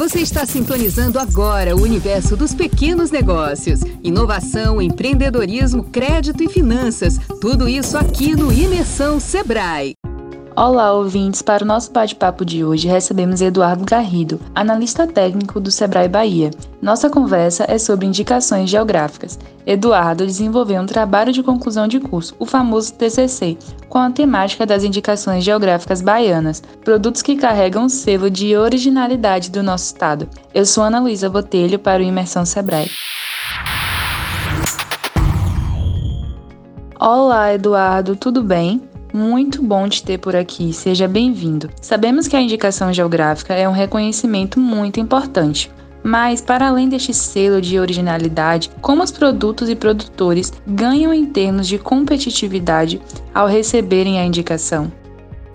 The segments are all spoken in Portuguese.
Você está sintonizando agora o universo dos pequenos negócios. Inovação, empreendedorismo, crédito e finanças. Tudo isso aqui no Imersão Sebrae. Olá, ouvintes! Para o nosso bate-papo de hoje, recebemos Eduardo Garrido, analista técnico do Sebrae Bahia. Nossa conversa é sobre indicações geográficas. Eduardo desenvolveu um trabalho de conclusão de curso, o famoso TCC, com a temática das indicações geográficas baianas, produtos que carregam o selo de originalidade do nosso estado. Eu sou Ana Luísa Botelho para o Imersão Sebrae. Olá, Eduardo, tudo bem? Muito bom te ter por aqui, seja bem-vindo. Sabemos que a indicação geográfica é um reconhecimento muito importante, mas, para além deste selo de originalidade, como os produtos e produtores ganham em termos de competitividade ao receberem a indicação?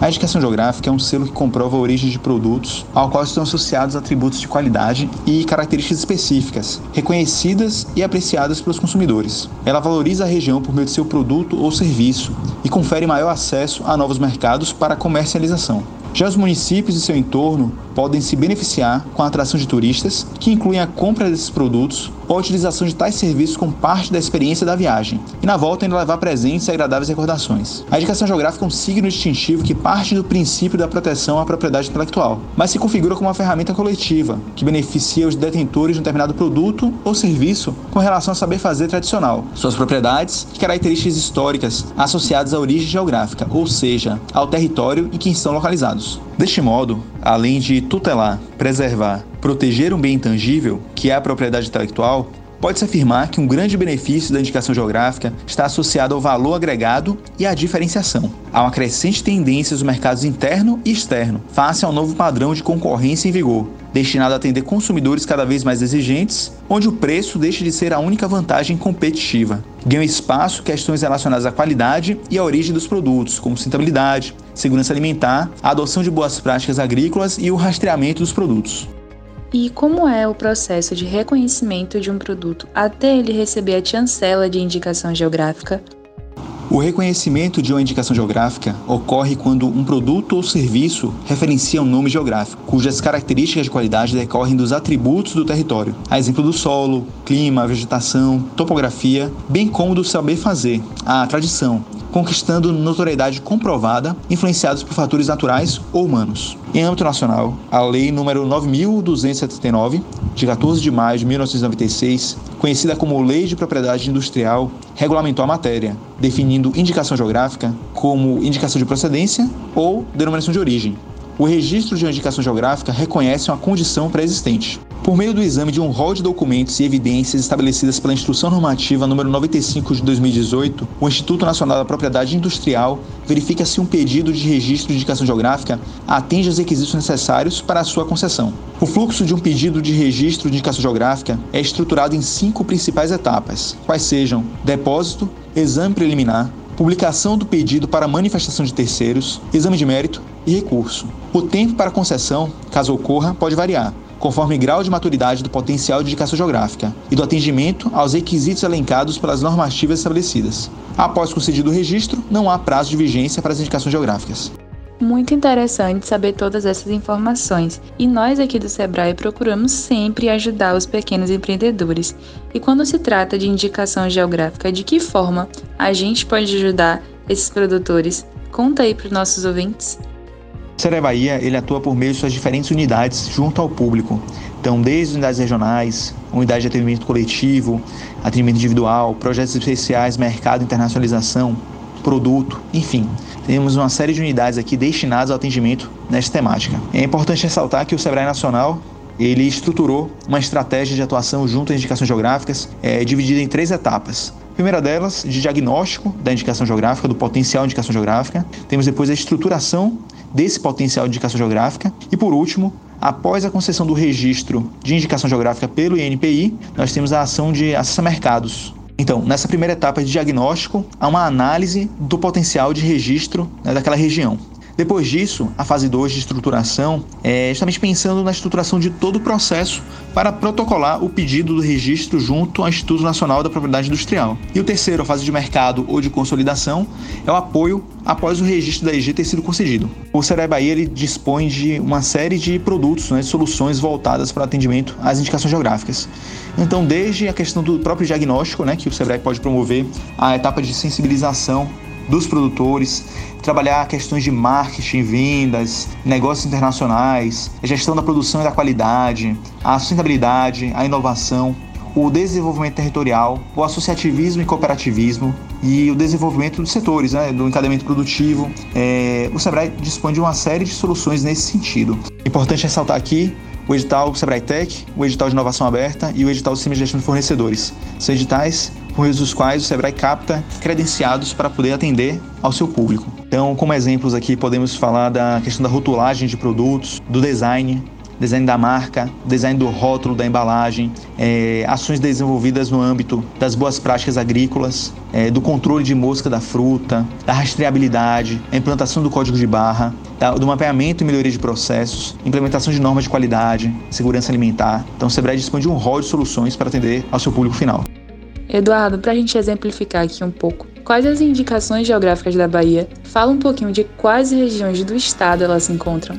A indicação geográfica é um selo que comprova a origem de produtos ao qual estão associados atributos de qualidade e características específicas, reconhecidas e apreciadas pelos consumidores. Ela valoriza a região por meio de seu produto ou serviço e confere maior acesso a novos mercados para comercialização. Já os municípios e seu entorno podem se beneficiar com a atração de turistas, que incluem a compra desses produtos ou a utilização de tais serviços como parte da experiência da viagem, e na volta ainda levar presentes e agradáveis recordações. A indicação geográfica é um signo distintivo que parte do princípio da proteção à propriedade intelectual, mas se configura como uma ferramenta coletiva, que beneficia os detentores de um determinado produto ou serviço com relação ao saber fazer tradicional, suas propriedades e características históricas associadas à origem geográfica, ou seja, ao território em que estão localizados. Deste modo, além de tutelar, preservar, proteger um bem intangível, que é a propriedade intelectual, Pode-se afirmar que um grande benefício da indicação geográfica está associado ao valor agregado e à diferenciação. Há uma crescente tendência dos mercados interno e externo, face ao novo padrão de concorrência em vigor, destinado a atender consumidores cada vez mais exigentes, onde o preço deixa de ser a única vantagem competitiva. Ganham espaço questões relacionadas à qualidade e à origem dos produtos, como sustentabilidade, segurança alimentar, a adoção de boas práticas agrícolas e o rastreamento dos produtos. E como é o processo de reconhecimento de um produto até ele receber a chancela de indicação geográfica? O reconhecimento de uma indicação geográfica ocorre quando um produto ou serviço referencia um nome geográfico, cujas características de qualidade decorrem dos atributos do território, a exemplo do solo, clima, vegetação, topografia, bem como do saber fazer, a tradição, conquistando notoriedade comprovada, influenciados por fatores naturais ou humanos. Em âmbito nacional, a Lei nº 9.279, de 14 de maio de 1996, conhecida como Lei de Propriedade Industrial, regulamentou a matéria, definindo indicação geográfica como indicação de procedência ou denominação de origem. O registro de uma indicação geográfica reconhece uma condição pré-existente. Por meio do exame de um rol de documentos e evidências estabelecidas pela Instrução Normativa número 95 de 2018, o Instituto Nacional da Propriedade Industrial verifica se um pedido de registro de indicação geográfica atende aos requisitos necessários para a sua concessão. O fluxo de um pedido de registro de indicação geográfica é estruturado em cinco principais etapas, quais sejam depósito, exame preliminar, publicação do pedido para manifestação de terceiros, exame de mérito e recurso. O tempo para concessão, caso ocorra, pode variar, conforme grau de maturidade do potencial de indicação geográfica e do atendimento aos requisitos elencados pelas normativas estabelecidas. Após concedido o registro, não há prazo de vigência para as indicações geográficas. Muito interessante saber todas essas informações e nós aqui do Sebrae procuramos sempre ajudar os pequenos empreendedores. E quando se trata de indicação geográfica, de que forma a gente pode ajudar esses produtores? Conta aí para os nossos ouvintes. O Sebrae Bahia ele atua por meio de suas diferentes unidades junto ao público. Então, desde unidades regionais, unidade de atendimento coletivo, atendimento individual, projetos especiais, mercado, internacionalização, produto, enfim. Temos uma série de unidades aqui destinadas ao atendimento nesta temática. É importante ressaltar que o Sebrae Nacional ele estruturou uma estratégia de atuação junto às indicações geográficas, é, dividida em três etapas. Primeira delas, de diagnóstico da indicação geográfica, do potencial de indicação geográfica. Temos depois a estruturação desse potencial de indicação geográfica. E por último, após a concessão do registro de indicação geográfica pelo INPI, nós temos a ação de acesso a mercados. Então, nessa primeira etapa de diagnóstico, há uma análise do potencial de registro né, daquela região. Depois disso, a fase 2 de estruturação é justamente pensando na estruturação de todo o processo para protocolar o pedido do registro junto ao Instituto Nacional da Propriedade Industrial. E o terceiro, a fase de mercado ou de consolidação, é o apoio após o registro da EG ter sido concedido. O Serai Bahia ele dispõe de uma série de produtos, né, de soluções voltadas para atendimento às indicações geográficas. Então, desde a questão do próprio diagnóstico, né, que o Sebrae pode promover, a etapa de sensibilização dos produtores, trabalhar questões de marketing, vendas, negócios internacionais, gestão da produção e da qualidade, a sustentabilidade, a inovação, o desenvolvimento territorial, o associativismo e cooperativismo e o desenvolvimento dos setores, né, do encadeamento produtivo. É, o Sebrae dispõe de uma série de soluções nesse sentido. Importante ressaltar aqui o edital Sebrae Tech, o edital de inovação aberta e o edital de sistema gestão de fornecedores. São editais por meio dos quais o Sebrae capta credenciados para poder atender ao seu público. Então, como exemplos aqui, podemos falar da questão da rotulagem de produtos, do design, design da marca, design do rótulo da embalagem, é, ações desenvolvidas no âmbito das boas práticas agrícolas, é, do controle de mosca da fruta, da rastreabilidade, a implantação do código de barra, da, do mapeamento e melhoria de processos, implementação de normas de qualidade, segurança alimentar. Então, o Sebrae dispõe de um rol de soluções para atender ao seu público final. Eduardo, para a gente exemplificar aqui um pouco, quais as indicações geográficas da Bahia? Fala um pouquinho de quais regiões do estado elas se encontram.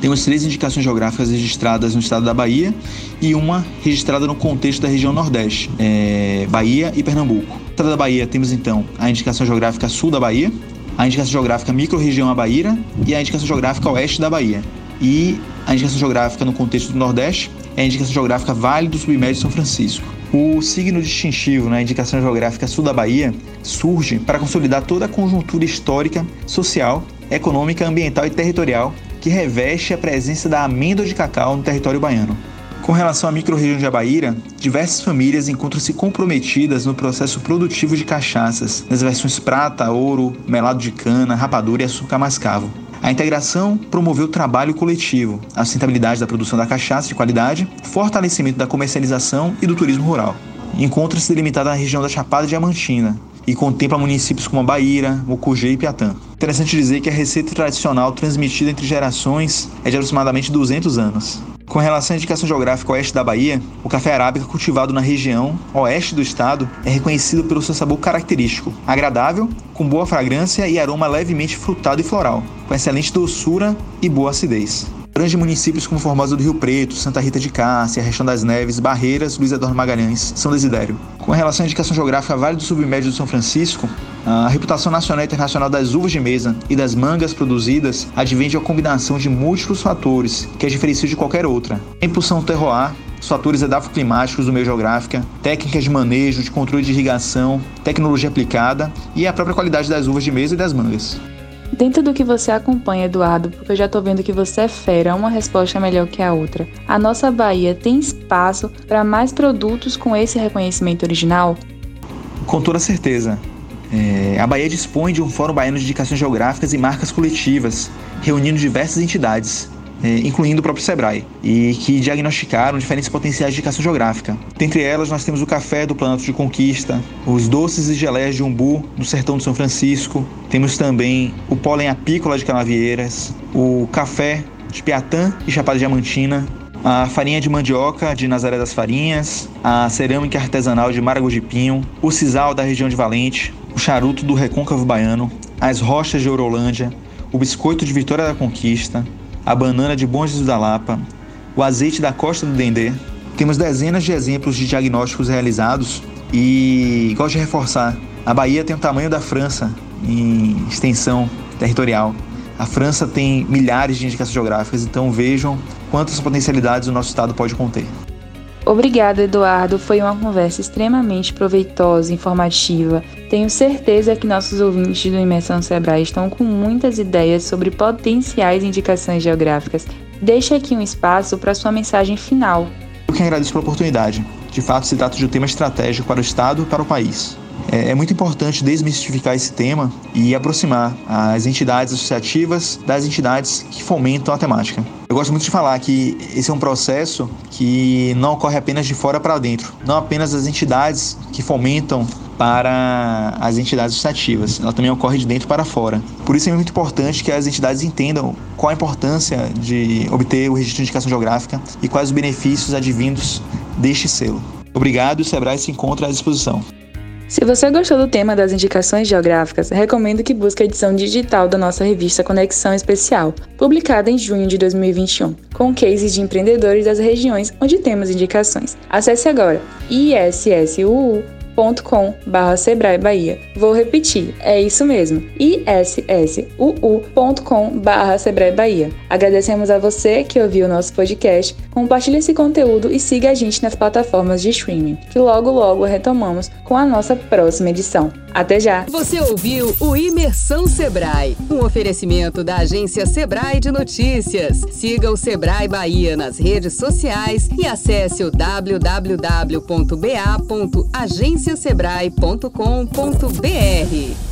Temos três indicações geográficas registradas no estado da Bahia e uma registrada no contexto da região Nordeste, é, Bahia e Pernambuco. No estado da Bahia temos então a indicação geográfica sul da Bahia, a indicação geográfica micro-região Abaíra e a indicação geográfica oeste da Bahia. E a indicação geográfica no contexto do Nordeste é a indicação geográfica Vale do Submédio São Francisco. O signo distintivo na indicação geográfica sul da Bahia surge para consolidar toda a conjuntura histórica, social, econômica, ambiental e territorial que reveste a presença da amêndoa de cacau no território baiano. Com relação à microrregião de Abaíra, diversas famílias encontram-se comprometidas no processo produtivo de cachaças, nas versões prata, ouro, melado de cana, rapadura e açúcar mascavo. A integração promoveu o trabalho coletivo, a sustentabilidade da produção da cachaça de qualidade, fortalecimento da comercialização e do turismo rural. Encontra-se delimitada na região da Chapada Diamantina e contempla municípios como Bahia, Mucugê e Piatã. Interessante dizer que a receita tradicional transmitida entre gerações é de aproximadamente 200 anos. Com relação à indicação geográfica oeste da Bahia, o café arábica cultivado na região oeste do estado é reconhecido pelo seu sabor característico, agradável, com boa fragrância e aroma levemente frutado e floral, com excelente doçura e boa acidez. Abrange municípios como Formosa do Rio Preto, Santa Rita de Cássia, Rechão das Neves, Barreiras, Luiz Eduardo Magalhães, São Desidério. Com relação à indicação geográfica Vale do Submédio do São Francisco, a reputação nacional e internacional das uvas de mesa e das mangas produzidas advém de uma combinação de múltiplos fatores que as diferenciam de qualquer outra. A impulsão do terroir, os fatores edafoclimáticos do meio geográfica, técnicas de manejo, de controle de irrigação, tecnologia aplicada e a própria qualidade das uvas de mesa e das mangas. Dentro do que você acompanha, Eduardo, porque eu já tô vendo que você é fera, uma resposta é melhor que a outra. A nossa Bahia tem espaço para mais produtos com esse reconhecimento original? Com toda certeza. É, a Bahia dispõe de um Fórum Baiano de Indicações Geográficas e Marcas Coletivas, reunindo diversas entidades, incluindo o próprio Sebrae, e que diagnosticaram diferentes potenciais de indicação geográfica. Dentre elas, nós temos o café do Planalto de Conquista, os doces e geleias de umbu do Sertão de São Francisco, temos também o pólen apícola de Canavieiras, o café de Piatã e Chapada Diamantina, a farinha de mandioca de Nazaré das Farinhas, a cerâmica artesanal de Maragogi Pinho, o sisal da região de Valente, o charuto do Recôncavo Baiano, as rochas de Orolândia, o biscoito de Vitória da Conquista, a banana de Bom Jesus da Lapa, o azeite da Costa do Dendê. Temos dezenas de exemplos de diagnósticos realizados e gosto de reforçar, a Bahia tem o tamanho da França em extensão territorial. A França tem milhares de indicações geográficas, então vejam quantas potencialidades o nosso estado pode conter. Obrigada, Eduardo. Foi uma conversa extremamente proveitosa, informativa. Tenho certeza que nossos ouvintes do Imersão Sebrae estão com muitas ideias sobre potenciais indicações geográficas. Deixe aqui um espaço para sua mensagem final. Eu que agradeço pela oportunidade. De fato, se trata de um tema estratégico para o Estado e para o país. É, é muito importante desmistificar esse tema e aproximar as entidades associativas das entidades que fomentam a temática. Eu gosto muito de falar que esse é um processo que não ocorre apenas de fora para dentro, não apenas as entidades que fomentam para as entidades estativas, ela também ocorre de dentro para fora. Por isso é muito importante que as entidades entendam qual a importância de obter o registro de indicação geográfica e quais os benefícios advindos deste selo. Obrigado e o Sebrae se encontra à disposição. Se você gostou do tema das indicações geográficas, recomendo que busque a edição digital da nossa revista Conexão Especial, publicada em junho de 2021, com cases de empreendedores das regiões onde temos indicações. Acesse agora issuu issuu.com.br Sebrae Bahia. Vou repetir, é isso mesmo, issuu.com.br Sebrae Bahia. Agradecemos a você que ouviu o nosso podcast, compartilhe esse conteúdo e siga a gente nas plataformas de streaming, que logo logo retomamos com a nossa próxima edição. Até já! Você ouviu o Imersão Sebrae, um oferecimento da agência Sebrae de Notícias. Siga o Sebrae Bahia nas redes sociais e acesse o www.ba.agenciasebrae.com.br.